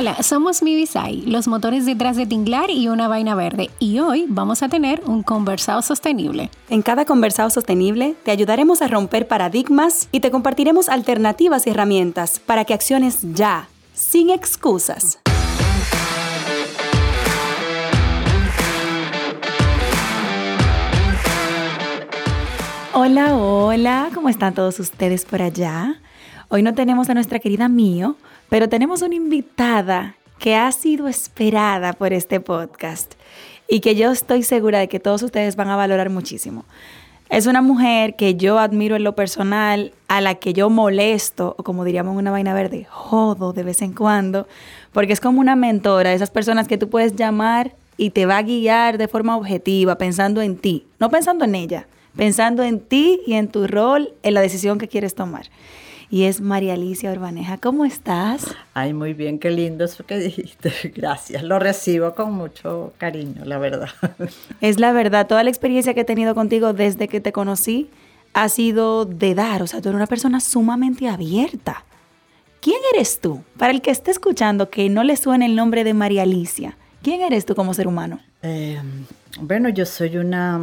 Hola, somos Mivisai, los motores detrás de Tinglar y una vaina verde, y hoy vamos a tener un conversado sostenible. En cada conversado sostenible te ayudaremos a romper paradigmas y te compartiremos alternativas y herramientas para que acciones ya, sin excusas. Hola, hola, ¿cómo están todos ustedes por allá? Hoy no tenemos a nuestra querida Mío, pero tenemos una invitada que ha sido esperada por este podcast y que yo estoy segura de que todos ustedes van a valorar muchísimo. Es una mujer que yo admiro en lo personal, a la que yo molesto, o como diríamos una vaina verde, jodo de vez en cuando, porque es como una mentora, esas personas que tú puedes llamar y te va a guiar de forma objetiva, pensando en ti, no pensando en ella, pensando en ti y en tu rol, en la decisión que quieres tomar y es María Alicia Urbaneja. ¿Cómo estás? Ay, muy bien, qué lindo eso que dijiste. Gracias, lo recibo con mucho cariño, la verdad. Es la verdad, toda la experiencia que he tenido contigo desde que te conocí ha sido de dar, o sea, tú eres una persona sumamente abierta. ¿Quién eres tú? Para el que esté escuchando que no le suene el nombre de María Alicia, ¿quién eres tú como ser humano? Eh, bueno, yo soy una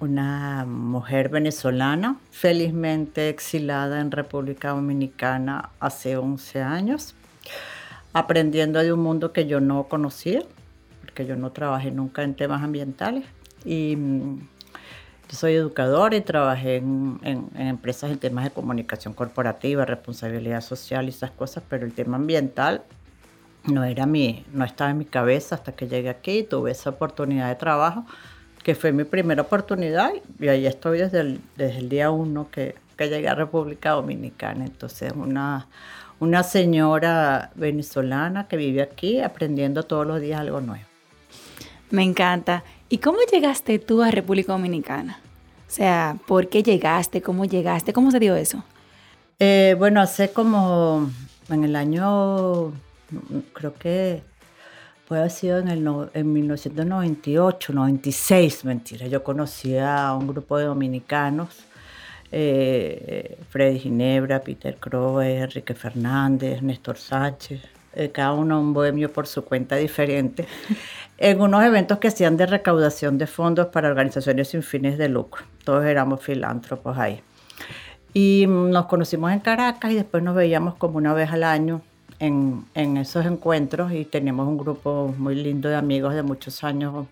una mujer venezolana, felizmente exilada en República Dominicana hace 11 años, aprendiendo de un mundo que yo no conocía, porque yo no trabajé nunca en temas ambientales. Y mm, soy educadora y trabajé en, empresas en temas de comunicación corporativa, responsabilidad social y esas cosas, pero el tema ambiental no era mi, no estaba en mi cabeza hasta que llegué aquí y tuve esa oportunidad de trabajo que fue mi primera oportunidad y ahí estoy desde el, desde el día uno que, que llegué a República Dominicana. Entonces, una, una señora venezolana que vive aquí aprendiendo todos los días algo nuevo. Me encanta. ¿Y cómo llegaste tú a República Dominicana? O sea, ¿por qué llegaste? ¿Cómo llegaste? ¿Cómo se dio eso? Eh, bueno, hace como en el año, creo que puede haber sido en, el en 1998, 96, mentira. Yo conocí a un grupo de dominicanos, eh, Freddy Ginebra, Peter Crowe, Enrique Fernández, Néstor Sánchez, eh, cada uno un bohemio por su cuenta diferente, en unos eventos que hacían de recaudación de fondos para organizaciones sin fines de lucro. Todos éramos filántropos ahí. Y nos conocimos en Caracas y después nos veíamos como una vez al año en, esos encuentros y tenemos un grupo muy lindo de amigos de muchos años.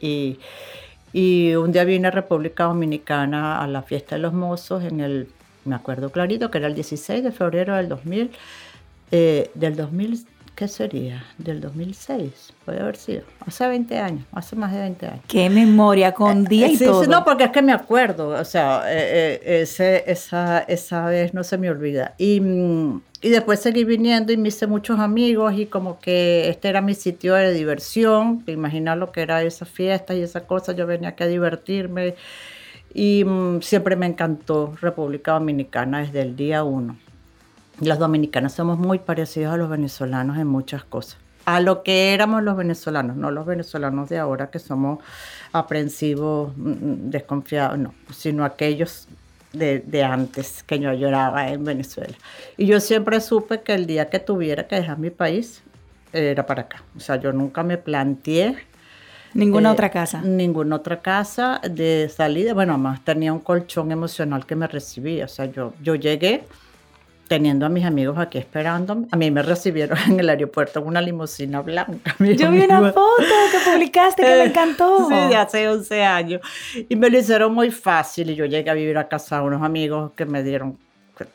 Y, y un día vine a República Dominicana a la fiesta de los mozos en el, me acuerdo clarito, que era el 16 de febrero del 2000, eh, del 2000 ¿qué sería? Del 2006, puede haber sido. Hace 20 años, hace más de 20 años. Qué memoria, con día y todo. no, porque es que me acuerdo, o sea, eh, eh, ese, esa, esa vez no se me olvida. Y, mm, y después seguí viniendo y me hice muchos amigos y como que este era mi sitio de diversión, imaginar lo que era esa fiesta y esa cosa, yo venía aquí a divertirme y mm, siempre me encantó República Dominicana desde el día uno los dominicanos somos muy parecidos a los venezolanos en muchas cosas. A lo que éramos los venezolanos, no los venezolanos de ahora que somos aprensivos, mm, mm, desconfiados, no, sino aquellos de, de, antes que yo lloraba en Venezuela. Y yo siempre supe que el día que tuviera que dejar mi país era para acá. O sea, yo nunca me planteé. Ninguna eh, otra casa. Ninguna otra casa de salida. Bueno, además tenía un colchón emocional que me recibía. O sea, yo, yo llegué teniendo a mis amigos aquí esperando. A mí me recibieron en el aeropuerto en una limusina blanca. Yo vi una foto que publicaste que me encantó. Sí, de hace 11 años. Y me lo hicieron muy fácil y yo llegué a vivir a casa de unos amigos que me dieron,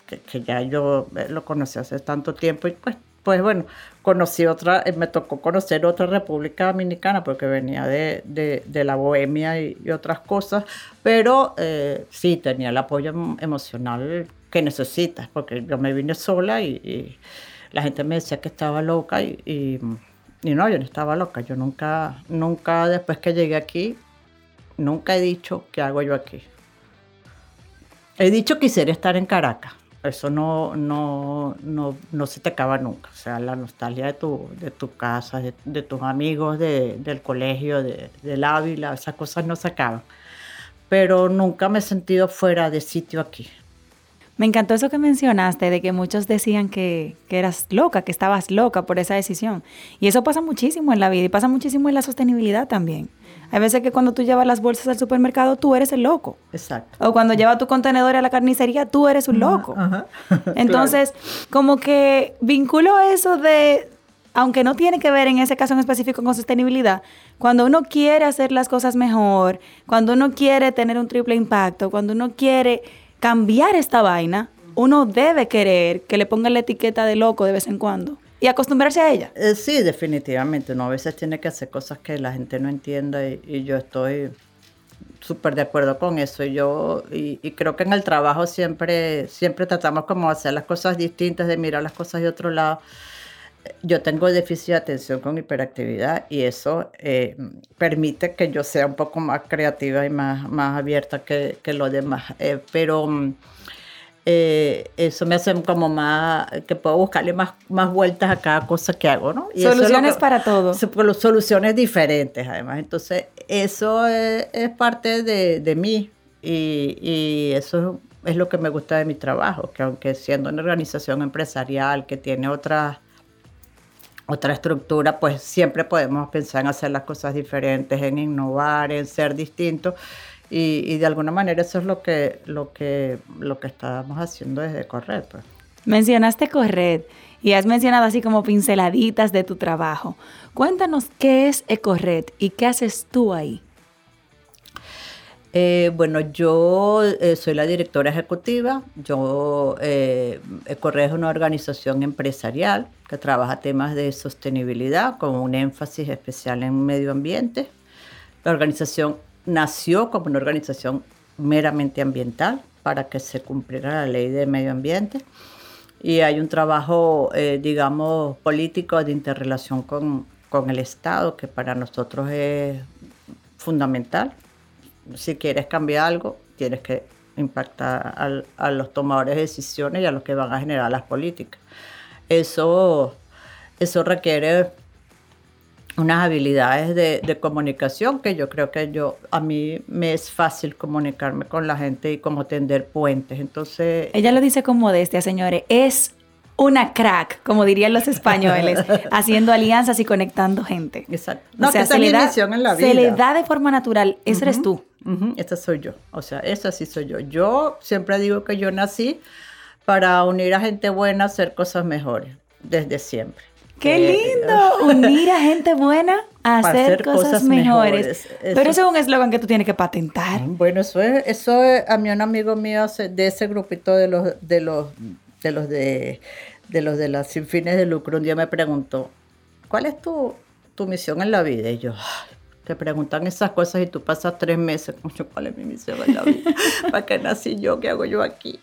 que, ya yo eh, lo conocí hace tanto tiempo y pues pues bueno, conocí otra, eh, me tocó conocer otra República Dominicana porque venía de, de, la Bohemia y, otras cosas, pero eh, sí tenía el apoyo emocional que necesitas, porque yo me vine sola y, la gente me decía que estaba loca y, y, no, yo no estaba loca, yo nunca, nunca después que llegué aquí nunca he dicho qué hago yo aquí. He dicho quisiera estar en Caracas. Eso no, no, no, no se te acaba nunca. O sea, la nostalgia de tu, de tu casa, de, de tus amigos, de, del colegio, de, del Ávila, esas cosas no se acaban. Pero nunca me he sentido fuera de sitio aquí. Me encantó eso que mencionaste, de que muchos decían que, que, eras loca, que estabas loca por esa decisión. Y eso pasa muchísimo en la vida y pasa muchísimo en la sostenibilidad también. Hay veces que cuando tú llevas las bolsas al supermercado, tú eres el loco. Exacto. O cuando llevas tu contenedor a la carnicería, tú eres un loco. Ajá. Entonces, como que vinculo eso de, aunque no tiene que ver en ese caso en específico con sostenibilidad, cuando uno quiere hacer las cosas mejor, cuando uno quiere tener un triple impacto, cuando uno quiere cambiar esta vaina, uno debe querer que le pongan la etiqueta de loco de vez en cuando y acostumbrarse a ella. Eh, sí, definitivamente. Uno a veces tiene que hacer cosas que la gente no entienda y, yo estoy súper de acuerdo con eso. Yo y, y, creo que en el trabajo siempre, siempre tratamos como hacer las cosas distintas, de mirar las cosas de otro lado. Yo tengo déficit de atención con hiperactividad y eso eh, permite que yo sea un poco más creativa y más, más abierta que, que los demás. Eh, pero eh, eso me hace como más, que puedo buscarle más, más vueltas a cada cosa que hago, ¿no? Y soluciones es que, para todo. Soluciones diferentes, además. Entonces, eso es, es parte de, de mí y, y, eso es lo que me gusta de mi trabajo, que aunque siendo una organización empresarial que tiene otra, otra estructura, pues siempre podemos pensar en hacer las cosas diferentes, en innovar, en ser distintos. Y, y, de alguna manera eso es lo que, lo que, lo que estamos haciendo desde Corred. Pues. Mencionaste Corred y has mencionado así como pinceladitas de tu trabajo. Cuéntanos qué es Ecorred y qué haces tú ahí. Eh, bueno, yo eh, soy la directora ejecutiva. Yo, eh, Ecorred es una organización empresarial que trabaja temas de sostenibilidad con un énfasis especial en medio ambiente. La organización nació como una organización meramente ambiental para que se cumpliera la ley de medio ambiente y hay un trabajo, eh, digamos, político de interrelación con, con, el Estado que para nosotros es fundamental. Si quieres cambiar algo, tienes que impactar al, a los tomadores de decisiones y a los que van a generar las políticas. Eso, eso requiere unas habilidades de, de, comunicación que yo creo que yo a mí me es fácil comunicarme con la gente y como tender puentes. Entonces, ella lo dice con modestia, señores, es una crack, como dirían los españoles, haciendo alianzas y conectando gente. Exacto. No, o sea, se le, da, en la vida. se le da de forma natural, uh -huh, eres tú. Uh -huh, soy yo, o sea, esa sí soy yo. Yo siempre digo que yo nací para unir a gente buena a hacer cosas mejores, desde siempre. ¡Qué lindo! Unir a gente buena a hacer, hacer, cosas, cosas mejores. mejores. Eso. Pero eso es un eslogan que tú tienes que patentar. Bueno, eso es, eso es, a mí un amigo mío de ese grupito de los de los de los de, de los de las sin fines de lucro un día me preguntó, ¿cuál es tu, tu misión en la vida? Y yo, te preguntan esas cosas y tú pasas tres meses, ¿cuál es mi misión en la vida? ¿Para qué nací yo? ¿Qué hago yo aquí?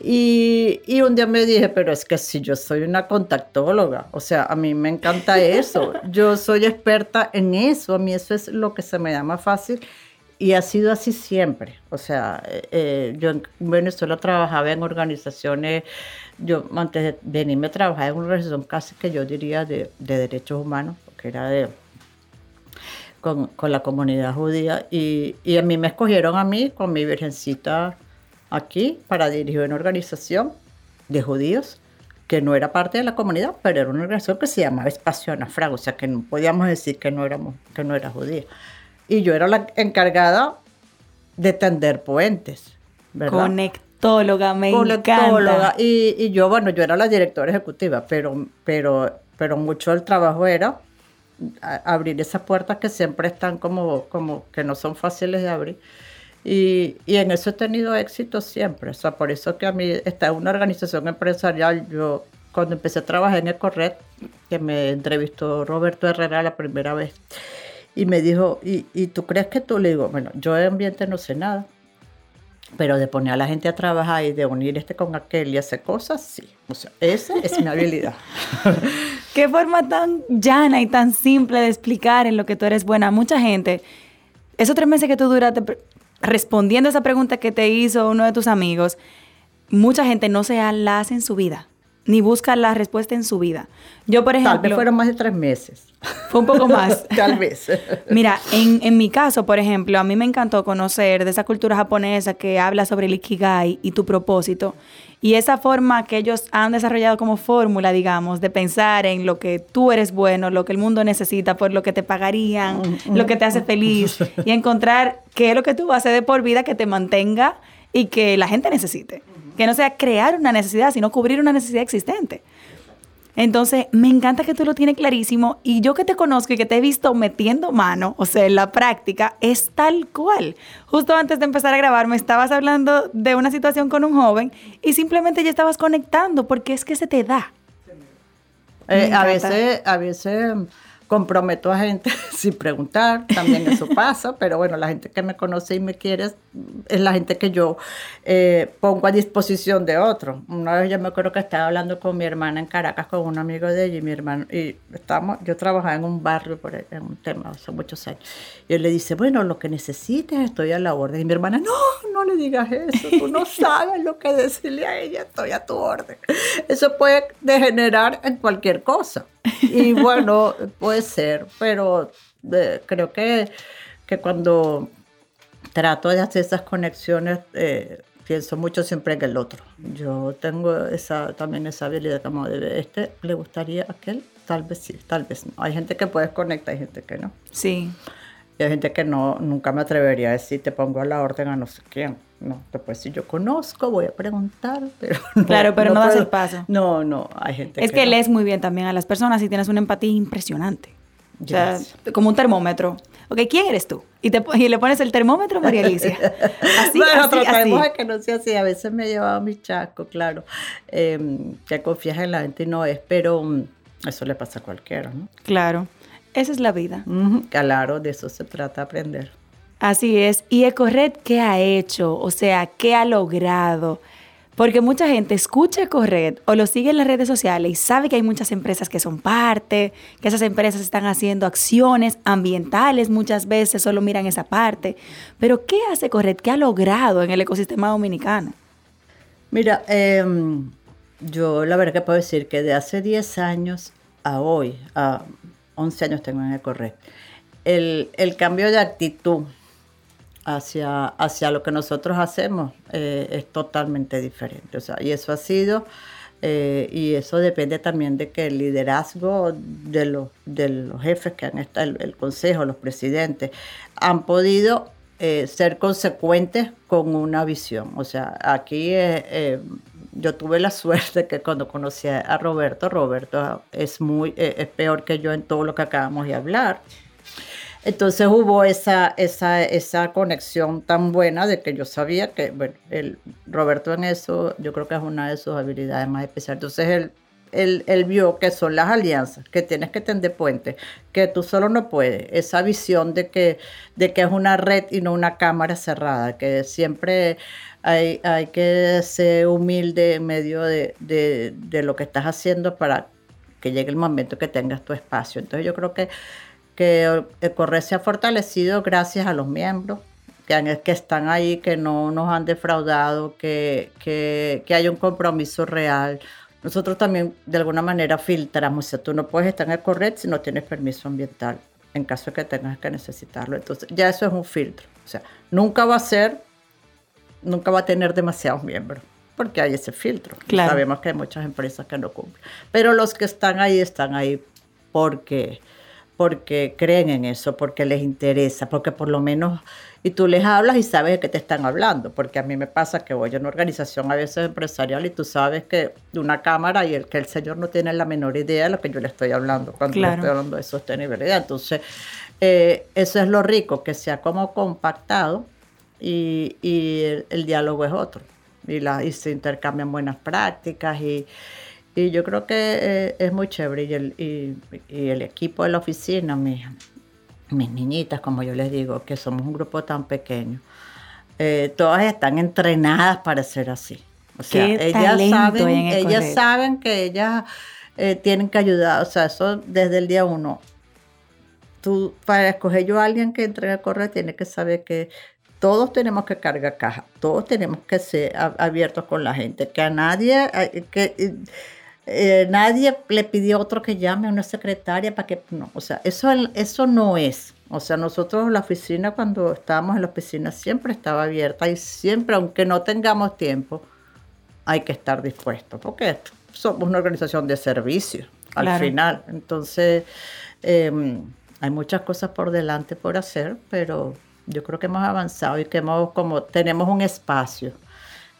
Y, y, un día me dije, pero es que si yo soy una contactóloga, o sea, a mí me encanta eso, yo soy experta en eso, a mí eso es lo que se me da más fácil y ha sido así siempre. O sea, eh, yo en Venezuela trabajaba en organizaciones, yo antes de venirme trabajaba en una organización casi que yo diría de, de derechos humanos, porque era de con, con, la comunidad judía y, y, a mí me escogieron a mí con mi virgencita aquí para dirigir una organización de judíos que no era parte de la comunidad, pero era una organización que se llamaba Espacio Anafrag, o sea que no podíamos decir que no, éramos, que no era judía. Y yo era la encargada de tender puentes. ¿verdad? Conectóloga, me Conectóloga. encanta. Y, y yo, bueno, yo era la directora ejecutiva, pero, pero, pero mucho del trabajo era abrir esas puertas que siempre están como, como que no son fáciles de abrir. Y, y, en eso he tenido éxito siempre. O sea, por eso que a mí está una organización empresarial. Yo, cuando empecé a trabajar en Ecorred, que me entrevistó Roberto Herrera la primera vez, y me dijo, ¿y, y tú crees que tú? Le digo, bueno, yo de ambiente no sé nada, pero de poner a la gente a trabajar y de unir este con aquel y hacer cosas, sí. O sea, esa es mi habilidad. Qué forma tan llana y tan simple de explicar en lo que tú eres buena. Mucha gente esos tres meses que tú duraste respondiendo a esa pregunta que te hizo uno de tus amigos, mucha gente no se la en su vida ni busca la respuesta en su vida. Yo, por ejemplo... Tal vez fueron más de tres meses. Fue un poco más. Tal vez. Mira, en, en, mi caso, por ejemplo, a mí me encantó conocer de esa cultura japonesa que habla sobre el ikigai y tu propósito. Y esa forma que ellos han desarrollado como fórmula, digamos, de pensar en lo que tú eres bueno, lo que el mundo necesita, por lo que te pagarían, lo que te hace feliz, y encontrar qué es lo que tú vas a hacer de por vida que te mantenga y que la gente necesite. Que no sea crear una necesidad, sino cubrir una necesidad existente. Entonces, me encanta que tú lo tienes clarísimo y yo que te conozco y que te he visto metiendo mano, o sea, en la práctica, es tal cual. Justo antes de empezar a grabar, me estabas hablando de una situación con un joven y simplemente ya estabas conectando porque es que se te da. Eh, a veces, a veces comprometo a gente sin preguntar, también eso pasa, pero bueno, la gente que me conoce y me quiere es la gente que yo eh, pongo a disposición de otros. Una vez yo me acuerdo que estaba hablando con mi hermana en Caracas, con un amigo de ella y mi hermano, y estamos, yo trabajaba en un barrio por en un tema hace muchos años, y él le dice, bueno, lo que necesites estoy a la orden, y mi hermana, no, no le digas eso, tú no sabes lo que decirle a ella, estoy a tu orden. Eso puede degenerar en cualquier cosa. Y bueno, puede ser, pero eh, creo que, que cuando trato de hacer esas conexiones, eh, pienso mucho siempre en el otro. Yo tengo esa, también esa habilidad como de, este le gustaría a aquel, tal vez sí, tal vez no. Hay gente que puedes conectar, hay gente que no. Sí. Y hay gente que no, nunca me atrevería a decir, te pongo a la orden a no sé quién. No, después si yo conozco, voy a preguntar, pero Claro, pero no, das el paso. No, no, hay gente es que, lees muy bien también a las personas y tienes una empatía impresionante. O sea, como un termómetro. Ok, ¿quién eres tú? Y, te, y le pones el termómetro, María Alicia. Así, bueno, así, tratamos de que no sea así. A veces me he llevado mi chasco, claro. Eh, que confías en la gente y no es, pero um, eso le pasa a cualquiera, ¿no? Claro. Esa es la vida. claro, de eso se trata aprender. Así es. ¿Y Ecorred qué ha hecho? O sea, ¿qué ha logrado? Porque mucha gente escucha Ecorred o lo sigue en las redes sociales y sabe que hay muchas empresas que son parte, que esas empresas están haciendo acciones ambientales muchas veces, solo miran esa parte. Pero ¿qué hace Ecorred? ¿Qué ha logrado en el ecosistema dominicano? Mira, em, yo la verdad que puedo decir que de hace 10 años a hoy, a 11 años tengo en Ecorred, el, el cambio de actitud hacia, hacia lo que nosotros hacemos eh, es totalmente diferente. O sea, y eso ha sido, eh, y eso depende también de que el liderazgo de los, de los jefes que han estado, el, consejo, los presidentes, han podido eh, ser consecuentes con una visión. O sea, aquí yo tuve la suerte que cuando conocí a Roberto, Roberto es muy es peor que yo en todo lo que acabamos de hablar. Entonces hubo esa, esa, esa conexión tan buena de que yo sabía que, bueno, el Roberto en eso, yo creo que es una de sus habilidades más especiales. Entonces él, él, él vio que son las alianzas, que tienes que tender puentes, que tú solo no puedes. Esa visión de que, de que es una red y no una cámara cerrada, que siempre hay, hay que ser humilde en medio de, de, de lo que estás haciendo para que llegue el momento que tengas tu espacio. Entonces yo creo que que el correo se ha fortalecido gracias a los miembros que, que están ahí, que no nos han defraudado, que, que, hay un compromiso real. Nosotros también de alguna manera filtramos, o sea, tú no puedes estar en el correo si no tienes permiso ambiental, en caso de que tengas que necesitarlo. Entonces, ya eso es un filtro. O sea, nunca va a ser, nunca va a tener demasiados miembros, porque hay ese filtro. Sabemos que hay muchas empresas que no cumplen. Pero los que están ahí, están ahí porque porque creen en eso, porque les interesa, porque por lo menos, y tú les hablas y sabes de qué te están hablando, porque a mí me pasa que voy a una organización a veces empresarial y tú sabes que de una cámara y el que el señor no tiene la menor idea de lo que yo le estoy hablando cuando le estoy hablando de sostenibilidad. Entonces, eh, eso es lo rico, que sea como compactado y, el, diálogo es otro, y, la, y se intercambian buenas prácticas y y yo creo que eh, es muy chévere. Y el, y, el, equipo de la oficina, mis, mis niñitas, como yo les digo, que somos un grupo tan pequeño, eh, todas están entrenadas para ser así. O sea, ellas saben, ellas saben que ellas eh, tienen que ayudar. O sea, eso desde el día uno. tú, para escoger yo a alguien que entre a correr, tiene que saber que todos tenemos que cargar caja, todos tenemos que ser abiertos con la gente, que a nadie, que eh, nadie le pidió a otro que llame a una secretaria para que, no, o sea, eso, eso no es. O sea, nosotros la oficina, cuando estábamos en la oficina, siempre estaba abierta y siempre, aunque no tengamos tiempo, hay que estar dispuestos, porque somos una organización de servicio al final. Entonces, em, hay muchas cosas por delante por hacer, pero yo creo que hemos avanzado y que hemos como tenemos un espacio.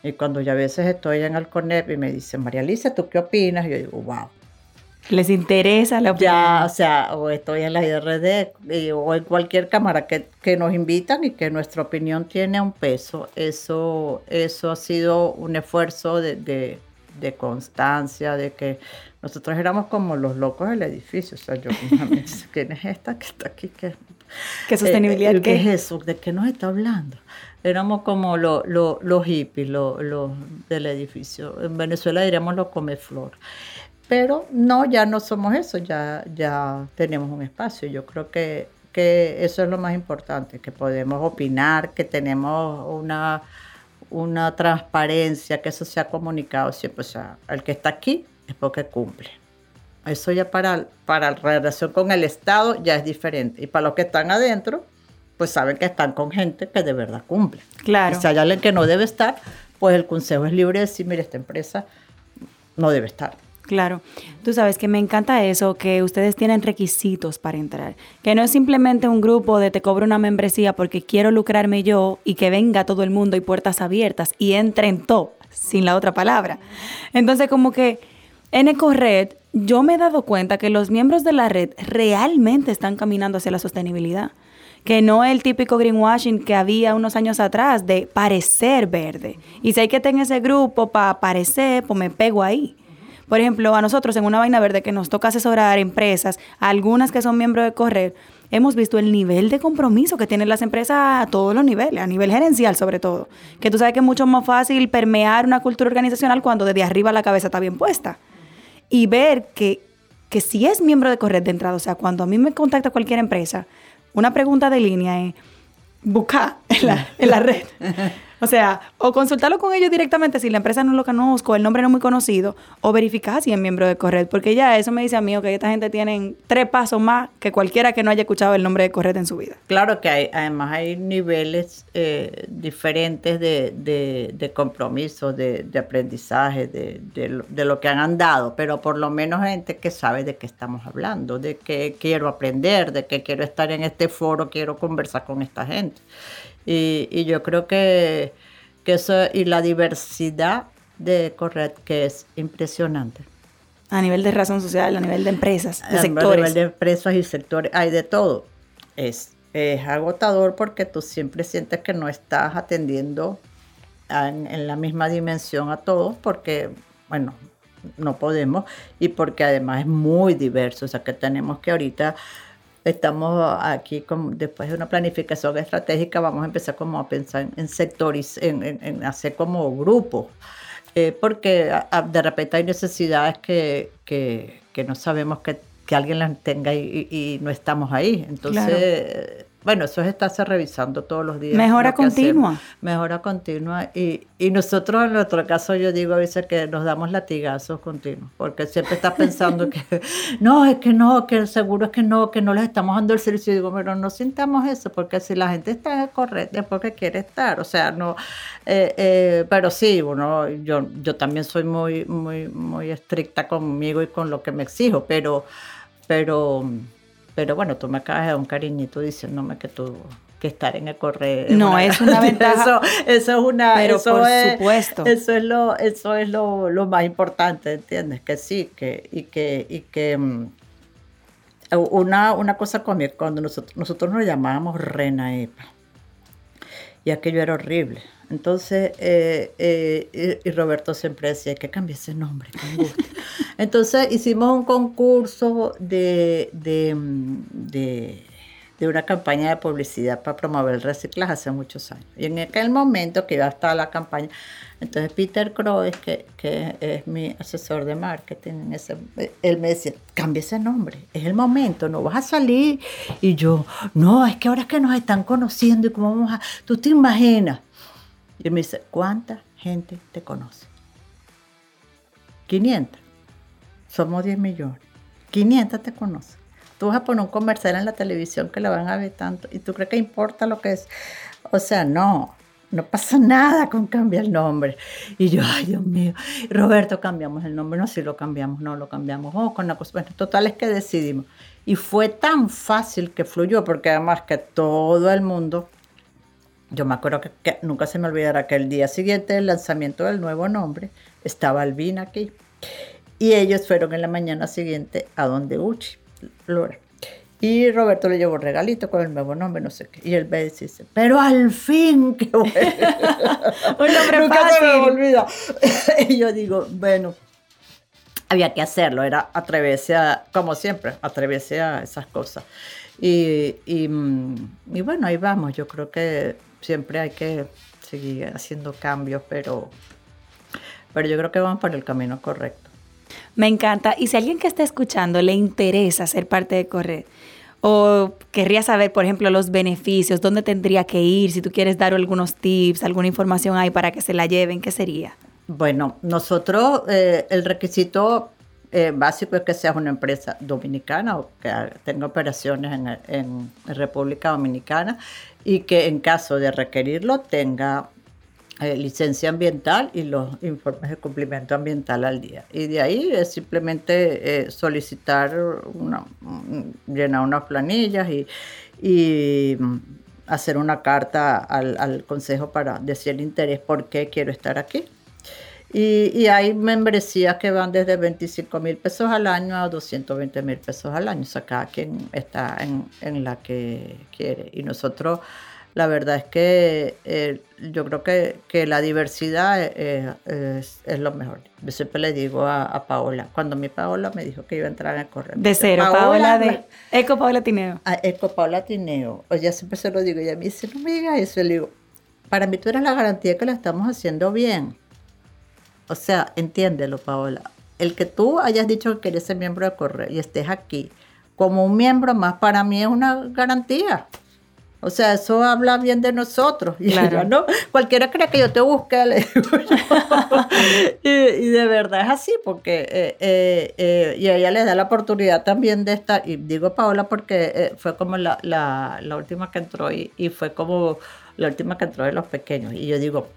Y cuando yo a veces estoy en el CONEP y me dicen, María Alicia, ¿tú qué opinas? yo digo, wow. Les interesa la opinión. Ya, o sea, o estoy en la IRD o en cualquier cámara que, que, nos invitan y que nuestra opinión tiene un peso. Eso, eso ha sido un esfuerzo de, de, de constancia, de que nosotros éramos como los locos del edificio. O sea, yo, ¿quién es esta que está aquí? ¿Qué, ¿Qué sostenibilidad? Eh, ¿Qué es eso? ¿De qué nos está hablando? Éramos como los hippies lo, del edificio. En Venezuela diríamos los comeflor. Pero no, ya no somos eso, ya, ya tenemos un espacio. Yo creo que, que eso es lo más importante, que podemos opinar, que tenemos una, una transparencia, que eso se ha comunicado siempre. O sea, el que está aquí es porque cumple. Eso ya para, para la relación con el Estado ya es diferente. Y para los que están adentro, pues saben que están con gente que de verdad cumple. Claro. Y si hay alguien que no debe estar, pues el consejo es libre de decir, mire, esta empresa no debe estar. Claro, tú sabes que me encanta eso, que ustedes tienen requisitos para entrar, que no es simplemente un grupo de te cobro una membresía porque quiero lucrarme yo y que venga todo el mundo y puertas abiertas y entren todo, sin la otra palabra. Entonces como que en EcoRed yo me he dado cuenta que los miembros de la red realmente están caminando hacia la sostenibilidad que no es el típico greenwashing que había unos años atrás de parecer verde. Y si hay que tener ese grupo para parecer, pues me pego ahí. Por ejemplo, a nosotros en una vaina verde que nos toca asesorar empresas, algunas que son miembros de Correr, hemos visto el nivel de compromiso que tienen las empresas a todos los niveles, a nivel gerencial sobre todo. Que tú sabes que es mucho más fácil permear una cultura organizacional cuando desde arriba la cabeza está bien puesta. Y ver que, que si es miembro de Correr de entrada, o sea, cuando a mí me contacta cualquier empresa, una pregunta de línea es buscar en la, en la red o sea, o consultarlo con ellos directamente si la empresa no lo conozco, el nombre no es muy conocido, o verificar si es miembro de Corred, porque ya eso me dice a mí que esta gente tiene tres pasos más que cualquiera que no haya escuchado el nombre de Corred en su vida. Claro que hay, además hay niveles eh, diferentes de, compromiso, de, aprendizaje, de, lo que han andado, pero por lo menos gente que sabe de qué estamos hablando, de qué quiero aprender, de qué quiero estar en este foro, quiero conversar con esta gente. Y, yo creo que, eso y la diversidad de Corred que es impresionante. A nivel de razón social, a nivel de empresas, de sectores. A nivel de empresas y sectores, hay de todo. Es, es agotador porque tú siempre sientes que no estás atendiendo en, en la misma dimensión a todos porque, bueno, no podemos y porque además es muy diverso, o sea que tenemos que ahorita estamos aquí con, después de una planificación estratégica, vamos a empezar como a pensar en sectores, en, hacer como grupos, eh, porque de repente hay necesidades que, que, no sabemos que, que, alguien las tenga y, no estamos ahí. Entonces, bueno, eso es estarse revisando todos los días. Mejora continua. Mejora continua. Y, y, nosotros, en nuestro caso, yo digo a veces que nos damos latigazos continuos, porque siempre estás pensando que, no, es que no, que seguro es que no, que no les estamos dando el servicio. Y digo, pero no sintamos eso, porque si la gente está correcta es porque quiere estar. O sea, no, eh, eh, pero sí, bueno, yo, yo también soy muy, muy, muy estricta conmigo y con lo que me exijo, pero, pero pero bueno, tú me acabas de dar un cariñito diciéndome que tú que estar en el correo. No, es una ventaja. Eso, es una. Pero eso por es, supuesto. Eso es lo, eso es lo, lo, más importante, ¿entiendes? Que sí, que, y que, y que mm, una, una cosa conmigo, cuando nosotros, nosotros nos llamábamos Rena Epa, y aquello era horrible. Entonces, eh, eh, y Roberto siempre decía que cambie ese nombre, Entonces hicimos un concurso de, de, de una campaña de publicidad para promover el reciclaje hace muchos años. Y en aquel momento que iba a la campaña, entonces Peter Crowe, que, que es mi asesor de marketing, él me decía, cambia ese nombre, es el momento, no vas a salir. Y yo, no, es que ahora es que nos están conociendo y cómo vamos a, tú te imaginas. Y me dice, ¿cuánta gente te conoce? 500. Somos 10 millones. 500 te conocen. Tú vas a poner un comercial en la televisión que la van a ver tanto y tú crees que importa lo que es. O sea, no, no pasa nada con cambiar el nombre. Y yo, ay Dios mío, Roberto, cambiamos el nombre, no, si lo cambiamos, no lo cambiamos, oh, con la cosa, bueno, total es que decidimos. Y fue tan fácil que fluyó, porque además que todo el mundo, yo me acuerdo que, nunca se me olvidará que el día siguiente del lanzamiento del nuevo nombre, estaba Alvin aquí. Y ellos fueron en la mañana siguiente a donde Uchi, Lora. Y Roberto le llevó un regalito con el nuevo nombre, no sé qué. Y él ve y dice, pero al fin, qué bueno. un nombre Nunca fácil. se me olvida. y yo digo, bueno, había que hacerlo, era atreverse a, como siempre, atreverse a esas cosas. Y, y, y bueno, ahí vamos, yo creo que siempre hay que seguir haciendo cambios, pero, pero yo creo que vamos por el camino correcto. Me encanta. Y si alguien que está escuchando le interesa ser parte de Correr, o querría saber, por ejemplo, los beneficios, dónde tendría que ir, si tú quieres dar algunos tips, alguna información ahí para que se la lleven, ¿qué sería? Bueno, nosotros, eh, el requisito eh, básico es que seas una empresa dominicana o que tenga operaciones en República Dominicana y que en caso de requerirlo tenga eh, licencia ambiental y los informes de cumplimiento ambiental al día. Y de ahí es simplemente eh, solicitar, una, llenar unas planillas y, mm, hacer una carta al, consejo para decir el interés por qué quiero estar aquí. Y, hay membresías que van desde 25 mil pesos al año a 220 mil pesos al año. O sea, cada quien está en la que quiere. Y nosotros la verdad es que eh, yo creo que, que la diversidad eh, es, es, lo mejor. Yo siempre le digo a, a, Paola, cuando mi Paola me dijo que iba a entrar en el correo. De cero, Paola, de Eco Paola Tineo. A Eco Paola Tineo. O ya siempre se lo digo, ella me dice, no me digas eso. Le digo, para mí tú eres la garantía que la estamos haciendo bien. O sea, entiéndelo, Paola. El que tú hayas dicho que eres miembro de correo y estés aquí como un miembro más, para mí es una garantía. O sea, eso habla bien de nosotros. Y claro. ¿no? Cualquiera cree que yo te busque, y, y, de verdad es así, porque eh, eh, eh, y ella le da la oportunidad también de estar, y digo Paola porque eh, fue como la, la, la, última que entró y, y, fue como la última que entró de los pequeños. Y yo digo,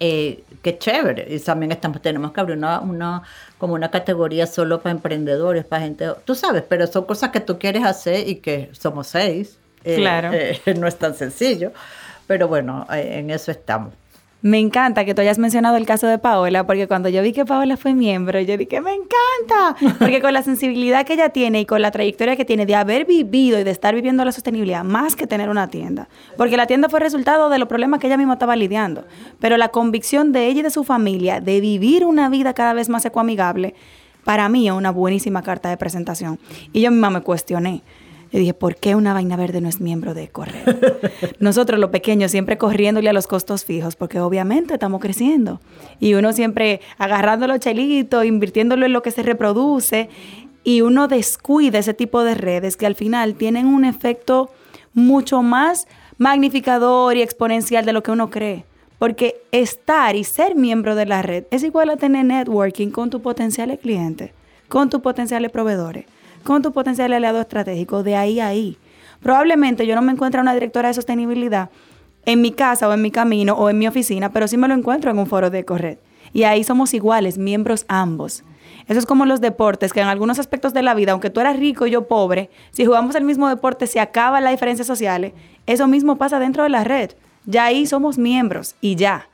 eh, qué chévere. Y también estamos, tenemos que abrir una, una, como una categoría solo para emprendedores, para gente, tú sabes, pero son cosas que tú quieres hacer y que somos seis. Eh, claro. Eh, no es tan sencillo, pero bueno, eh, en eso estamos. Me encanta que tú hayas mencionado el caso de Paola, porque cuando yo vi que Paola fue miembro, yo dije, me encanta, porque con la sensibilidad que ella tiene y con la trayectoria que tiene de haber vivido y de estar viviendo la sostenibilidad, más que tener una tienda, porque la tienda fue resultado de los problemas que ella misma estaba lidiando, pero la convicción de ella y de su familia de vivir una vida cada vez más ecoamigable, para mí es una buenísima carta de presentación. Y yo misma me cuestioné. Y dije, ¿por qué una vaina verde no es miembro de Correr? Nosotros los pequeños siempre corriéndole a los costos fijos, porque obviamente estamos creciendo. Y uno siempre agarrando los chelitos, invirtiéndolo en lo que se reproduce, y uno descuida ese tipo de redes que al final tienen un efecto mucho más magnificador y exponencial de lo que uno cree. Porque estar y ser miembro de la red es igual a tener networking con tus potenciales clientes, con tus potenciales proveedores con tu potencial aliado estratégico de ahí a ahí. Probablemente yo no me encuentre una directora de sostenibilidad en mi casa o en mi camino o en mi oficina, pero sí me lo encuentro en un foro de Corred. Y ahí somos iguales, miembros ambos. Eso es como los deportes, que en algunos aspectos de la vida, aunque tú eras rico y yo pobre, si jugamos el mismo deporte se acaba las diferencias sociales. Eso mismo pasa dentro de la red. Ya ahí somos miembros y ya,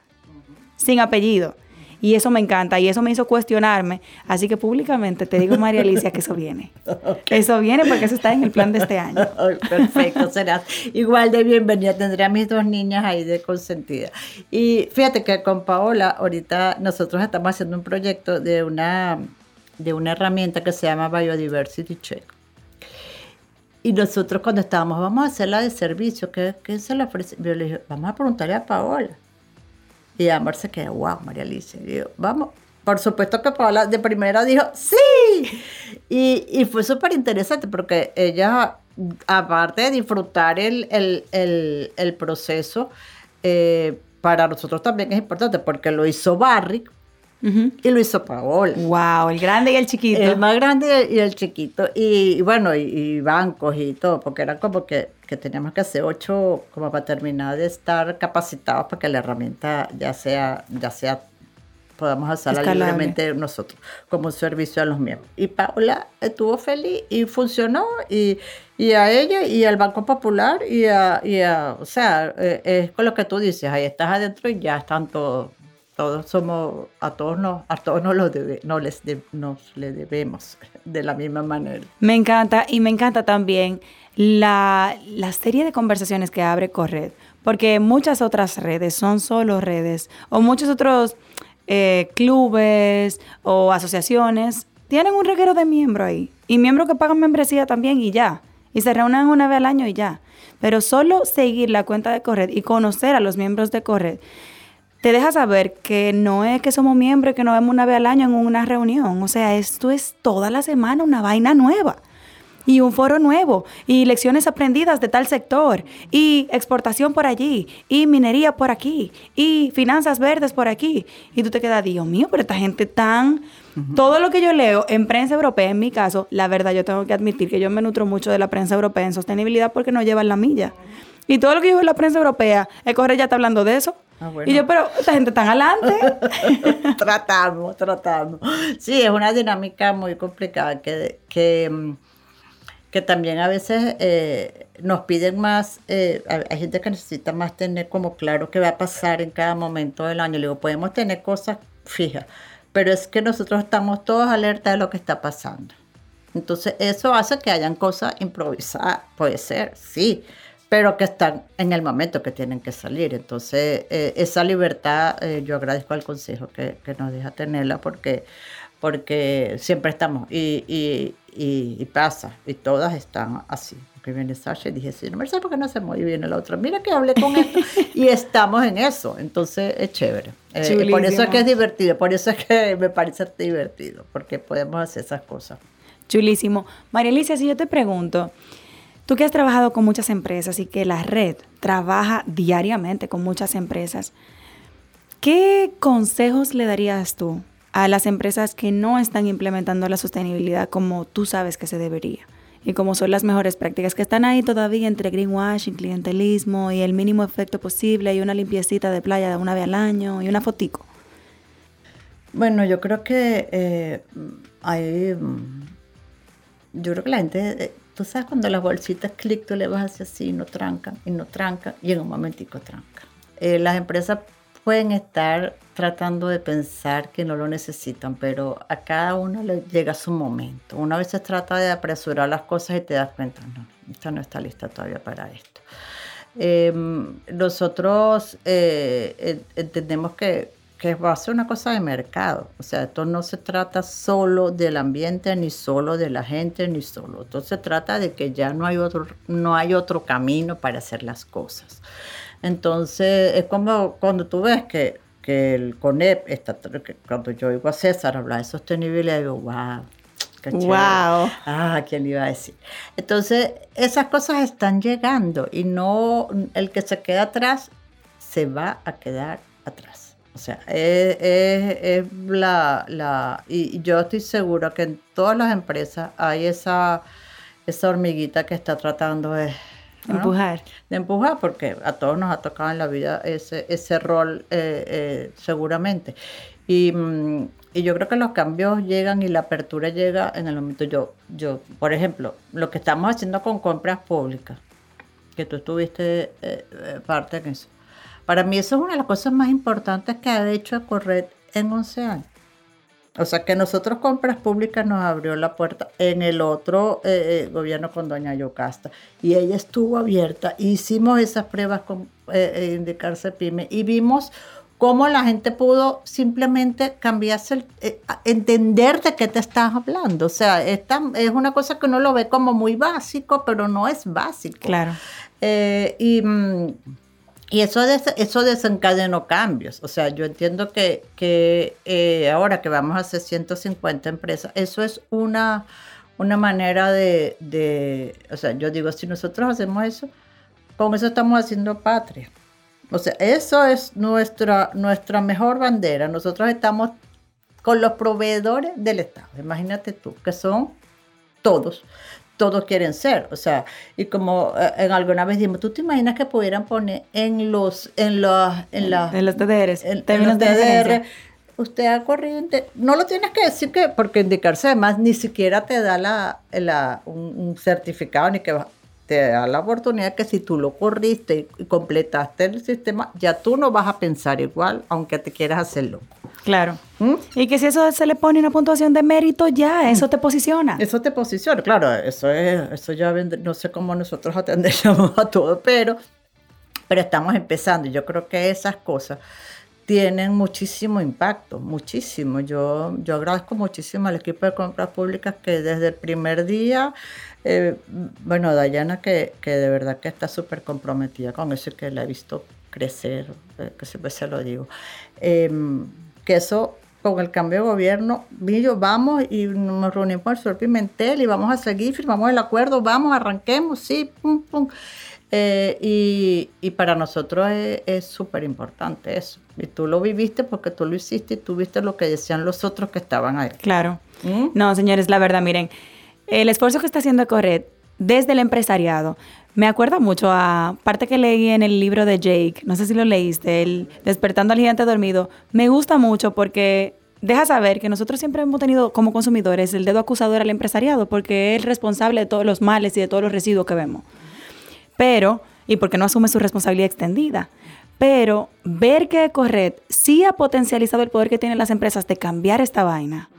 sin apellido. Y eso me encanta y eso me hizo cuestionarme. Así que públicamente te digo, María Alicia, que eso viene. Eso viene porque eso está en el plan de este año. Perfecto, serás igual de bienvenida. Tendré a mis dos niñas ahí de consentida. Y fíjate que con Paola, ahorita nosotros estamos haciendo un proyecto de una, de una herramienta que se llama Biodiversity Check. Y nosotros cuando estábamos, vamos a hacerla de servicio, ¿qué, qué se le ofrece? Yo le dije, vamos a preguntarle a Paola. Y Amor se quedó, wow, María Alicia. Y vamos. Por supuesto que Paola de primera dijo, sí. Y, y fue súper interesante porque ella, aparte de disfrutar el, el, el, proceso, eh, para nosotros también es importante porque lo hizo Barry, y lo hizo Paola. Wow, el grande y el chiquito. El más grande y el chiquito. Y, bueno, y, bancos y todo, porque era como que, que, teníamos que hacer ocho como para terminar de estar capacitados para que la herramienta ya sea, ya sea podamos hacerla libremente nosotros como servicio a los miembros. Y Paola estuvo feliz y funcionó y, y a ella y al Banco Popular y a, y a o sea, eh, es con lo que tú dices, ahí estás adentro y ya están todos todos somos, a todos nos, a todos nos, no les nos le debemos de la misma manera. Me encanta y me encanta también la, la serie de conversaciones que abre Corred, porque muchas otras redes son solo redes o muchos otros eh, clubes o asociaciones tienen un reguero de miembros ahí y miembros que pagan membresía también y ya. Y se reúnen una vez al año y ya. Pero solo seguir la cuenta de Corred y conocer a los miembros de Corred te deja saber que no es que somos miembros y que nos vemos una vez al año en una reunión. O sea, esto es toda la semana una vaina nueva. Y un foro nuevo, y lecciones aprendidas de tal sector, y exportación por allí, y minería por aquí, y finanzas verdes por aquí. Y tú te quedas, Dios mío, pero esta gente tan... Todo lo que yo leo en prensa europea, en mi caso, la verdad yo tengo que admitir que yo me nutro mucho de la prensa europea en sostenibilidad porque no llevan la milla. Y todo lo que yo veo en la prensa europea, el corre ya está hablando de eso. Ah, y yo, pero esta gente está adelante. tratamos, tratamos. Sí, es una dinámica muy complicada que, que, mm, que también a veces eh, nos piden más, eh, hay gente que necesita más tener como claro qué va a pasar en cada momento del año. Le digo, podemos tener cosas fijas, pero es que nosotros estamos todos alerta de lo que está pasando. Entonces, eso hace que hayan cosas improvisadas, puede ser, sí, pero que están en el momento que tienen que salir. Entonces, eh, esa libertad eh, yo agradezco al Consejo que, que, nos deja tenerla porque, porque siempre estamos y, y, y, pasa, y todas están así. Que viene Sasha y dije, sí, no me sé por qué no se muy bien el otro. Mira que hablé con esto y estamos en eso. Entonces es chévere. Eh, por eso es que es divertido, por eso es que me parece divertido, porque podemos hacer esas cosas. Chulísimo. María Alicia, si yo te pregunto, Tú que has trabajado con muchas empresas y que la red trabaja diariamente con muchas empresas, ¿qué consejos le darías tú a las empresas que no están implementando la sostenibilidad como tú sabes que se debería? Y como son las mejores prácticas que están ahí todavía entre greenwashing, clientelismo y el mínimo efecto posible y una limpiecita de playa de una vez al año y una fotico. Bueno, yo creo que eh, hay... Yo creo que la gente eh, Sabes cuando las bolsitas clic, tú le vas hacia así y no trancan, y no trancan, y en un momentico trancan. Eh, las empresas pueden estar tratando de pensar que no lo necesitan, pero a cada uno le llega su momento. Una vez se trata de apresurar las cosas y te das cuenta, no, esta no está lista todavía para esto. Em, nosotros eh, entendemos que que va a ser una cosa de mercado. O sea, esto no se trata solo del ambiente, ni solo de la gente, ni solo. Esto se trata de que ya no hay otro, no hay otro camino para hacer las cosas. Entonces, es como cuando tú ves que, que el CONEP, está, cuando yo oigo a César hablar de sostenibilidad, digo, wow, Qué wow. Ah, ¿quién iba a decir? Entonces, esas cosas están llegando y no el que se queda atrás se va a quedar atrás. O sea, es, la, la, y yo estoy segura que en todas las empresas hay esa, esa hormiguita que está tratando de empujar. De empujar, porque a todos nos ha tocado en la vida ese, ese rol eh, eh, seguramente. Y, mm, y, yo creo que los cambios llegan y la apertura llega en el momento. Yo, yo por ejemplo, lo que estamos haciendo con compras públicas, que tú estuviste eh, parte en eso para mí eso es una de las cosas más importantes que ha hecho Corret en 11 años. O sea que nosotros compras públicas nos abrió la puerta en el otro eh, eh, gobierno con doña Yocasta. Y ella estuvo abierta. Hicimos esas pruebas con eh, Indicarse Pyme y vimos cómo la gente pudo simplemente cambiarse, eh, entender de qué te estás hablando. O sea, esta es una cosa que uno lo ve como muy básico, pero no es básico. Claro. Y, mm, y eso, eso desencadenó cambios. O sea, yo entiendo que, que eh, ahora que vamos a hacer 150 empresas, eso es una, una manera de, de, o sea, yo digo, si nosotros hacemos eso, con eso estamos haciendo patria. O sea, eso es nuestra, nuestra mejor bandera. Nosotros estamos con los proveedores del Estado. Imagínate tú, que son todos. Todos quieren ser. O sea, y como eh, en alguna vez dijimos, ¿tú te imaginas que pudieran poner en los, en los, en, la, en los TDRs, en, los TDR, usted a corriente, no lo tienes que decir que, porque indicarse además ni siquiera te da la, la un, un certificado ni que te da la oportunidad que si tú lo corriste y completaste el sistema, ya tú no vas a pensar igual, aunque te quieras hacerlo. Claro. ¿Mm? Y que si eso se le pone una puntuación de mérito, ya, eso te posiciona. Eso te posiciona, claro, eso es, eso ya no sé cómo nosotros atendemos a todo, pero, pero estamos empezando. Yo creo que esas cosas tienen muchísimo impacto, muchísimo. Yo, yo agradezco muchísimo al equipo de compras públicas que desde el primer día eh, bueno, Dayana que, que, de verdad que está súper comprometida con eso y que la he visto crecer, eh, que siempre se lo digo. Em, que eso, con el cambio de gobierno, yo vamos y nos reunimos con el señor Pimentel y vamos a seguir, firmamos el acuerdo, vamos, arranquemos, sí, pum, pum. Eh, y, y, para nosotros es súper importante eso. Y tú lo viviste porque tú lo hiciste y tú viste lo que decían los otros que estaban ahí. Claro. ¿Mm? No, señores, la verdad, miren, el esfuerzo que está haciendo Corret desde el empresariado me acuerda mucho a parte que leí en el libro de Jake, no sé si lo leíste, el Despertando al Gigante Dormido. Me gusta mucho porque deja saber que nosotros siempre hemos tenido como consumidores el dedo acusador al empresariado porque es responsable de todos los males y de todos los residuos que vemos. Pero, y porque no asume su responsabilidad extendida. Pero ver que Corret sí ha potencializado el poder que tienen las empresas de cambiar esta vaina,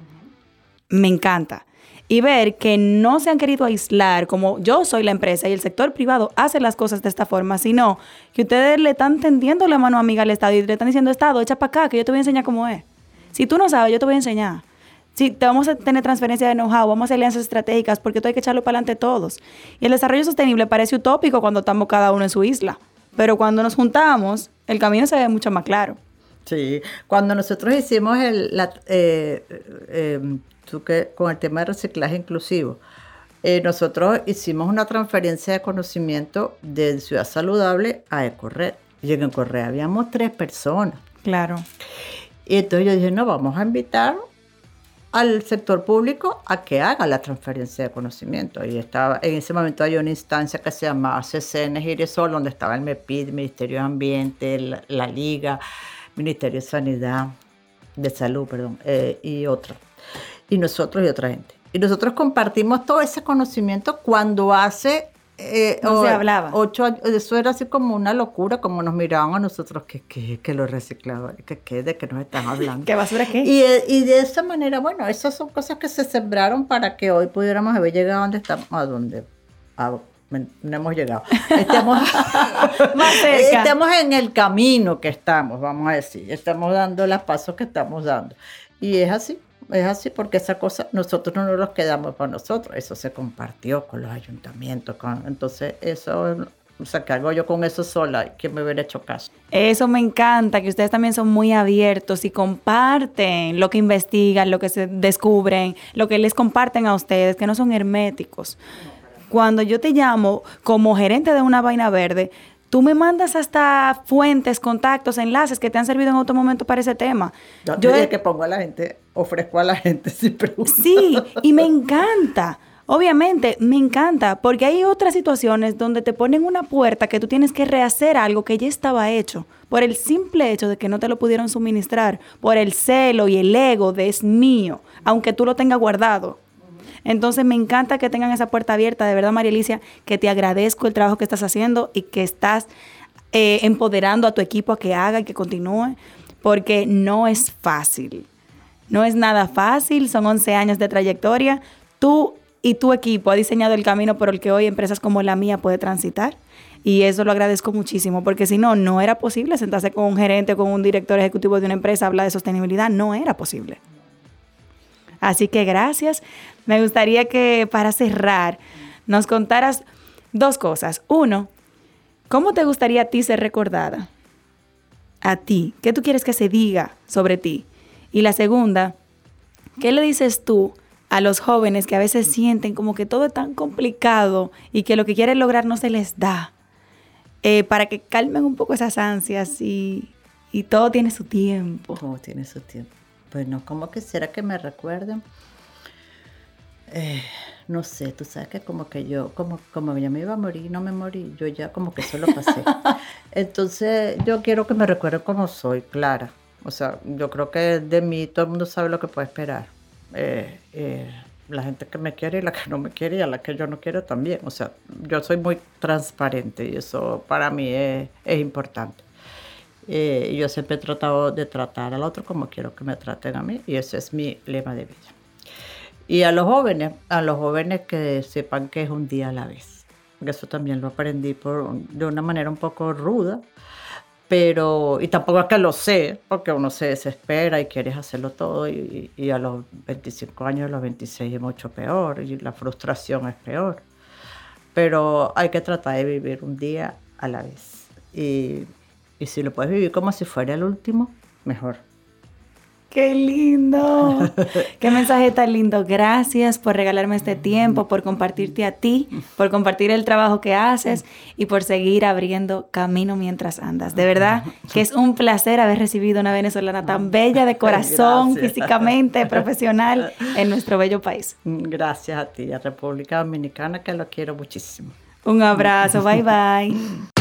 me encanta y ver que no se han querido aislar como yo soy la empresa y el sector privado hace las cosas de esta forma, sino que ustedes le están tendiendo la mano amiga al Estado y le están diciendo, Estado, echa para acá, que yo te voy a enseñar cómo es. Si tú no sabes, yo te voy a enseñar. Si te vamos a tener transferencia de know-how, vamos a hacer alianzas estratégicas, porque tú hay que echarlo para adelante todos. Y el desarrollo sostenible parece utópico cuando estamos cada uno en su isla, pero cuando nos juntamos, el camino se ve mucho más claro. Sí, cuando nosotros hicimos el, la, eh, eh, con el tema de reciclaje inclusivo. Eh, nosotros hicimos una transferencia de conocimiento de Ciudad Saludable a Ecorred. Y en Ecorred habíamos tres personas. Claro. Y entonces yo dije, no, vamos a invitar al sector público a que haga la transferencia de conocimiento. Y estaba, en ese momento había una instancia que se llamaba CCN Giresol, donde estaba el MEPID, Ministerio de Ambiente, la, Liga, Ministerio de Sanidad, de Salud, perdón, eh, y otros y nosotros y otra gente. Y nosotros compartimos todo ese conocimiento cuando hace... Eh, no se hablaba. Ocho años, eso era así como una locura, como nos miraban a nosotros, que, que, que los recicladores, que, que de qué nos están hablando. ¿Qué basura qué? Y, y, de esa manera, bueno, esas son cosas que se sembraron para que hoy pudiéramos haber llegado a donde estamos, a donde no hemos llegado. Estamos, Más cerca. estamos en el camino que estamos, vamos a decir. Estamos dando los pasos que estamos dando. Y es así. Es así porque esa cosa nosotros no nos quedamos para nosotros, eso se compartió con los ayuntamientos, entonces eso o sea, ¿qué hago yo con eso sola? ¿Quién me hubiera hecho caso? Eso me encanta, que ustedes también son muy abiertos y comparten lo que investigan, lo que se descubren, lo que les comparten a ustedes, que no son herméticos. Cuando yo te llamo como gerente de una vaina verde, Tú me mandas hasta fuentes, contactos, enlaces que te han servido en otro momento para ese tema. Yo, yo que pongo a la gente, ofrezco a la gente sin preguntar. Sí, y me encanta. Obviamente, me encanta, porque hay otras situaciones donde te ponen una puerta que tú tienes que rehacer algo que ya estaba hecho, por el simple hecho de que no te lo pudieron suministrar, por el celo y el ego de es mío, aunque tú lo tengas guardado. Entonces me encanta que tengan esa puerta abierta. De verdad, María Alicia, que te agradezco el trabajo que estás haciendo y que estás eh, empoderando a tu equipo a que haga y que continúe, porque no es fácil. No es nada fácil, son 11 años de trayectoria. Tú y tu equipo ha diseñado el camino por el que hoy empresas como la mía puede transitar. Y eso lo agradezco muchísimo, porque si no, no era posible sentarse con un gerente o con un director ejecutivo de una empresa a hablar de sostenibilidad. No era posible. Así que gracias. Me gustaría que para cerrar nos contaras dos cosas. Uno, ¿cómo te gustaría a ti ser recordada? A ti. ¿Qué tú quieres que se diga sobre ti? Y la segunda, ¿qué le dices tú a los jóvenes que a veces sienten como que todo es tan complicado y que lo que quieren lograr no se les da? Eh, para que calmen un poco esas ansias y, todo tiene su tiempo. Todo tiene su tiempo. Bueno, ¿cómo quisiera que me recuerden? Eh, no sé, tú sabes que como que yo, como, como ya me iba a morir, no me morí, yo ya como que eso lo pasé. Entonces, yo quiero que me recuerden como soy, Clara. O sea, yo creo que de mí todo el mundo sabe lo que puede esperar. Eh, eh, la gente que me quiere y la que no me quiere y a la que yo no quiero también. O sea, yo soy muy transparente y eso para mí es, es importante. Eh, yo siempre he tratado de tratar al otro como quiero que me traten a mí y ese es mi lema de vida. Y a los jóvenes, a los jóvenes que sepan que es un día a la vez. Eso también lo aprendí por, de una manera un poco ruda, pero, y tampoco es que lo sé, porque uno se desespera y quieres hacerlo todo y, a los 25 años, a los 26 es mucho peor y la frustración es peor. Pero hay que tratar de vivir un día a la vez. Y si lo puedes vivir como si fuera el último, mejor. ¡Qué lindo! ¡Qué mensaje tan lindo! Gracias por regalarme este tiempo, por compartirte a ti, por compartir el trabajo que haces y por seguir abriendo camino mientras andas. De verdad que es un placer haber recibido una venezolana tan bella de corazón, físicamente, profesional en nuestro bello país. Gracias a ti, a República Dominicana, que lo quiero muchísimo. Un abrazo, bye bye.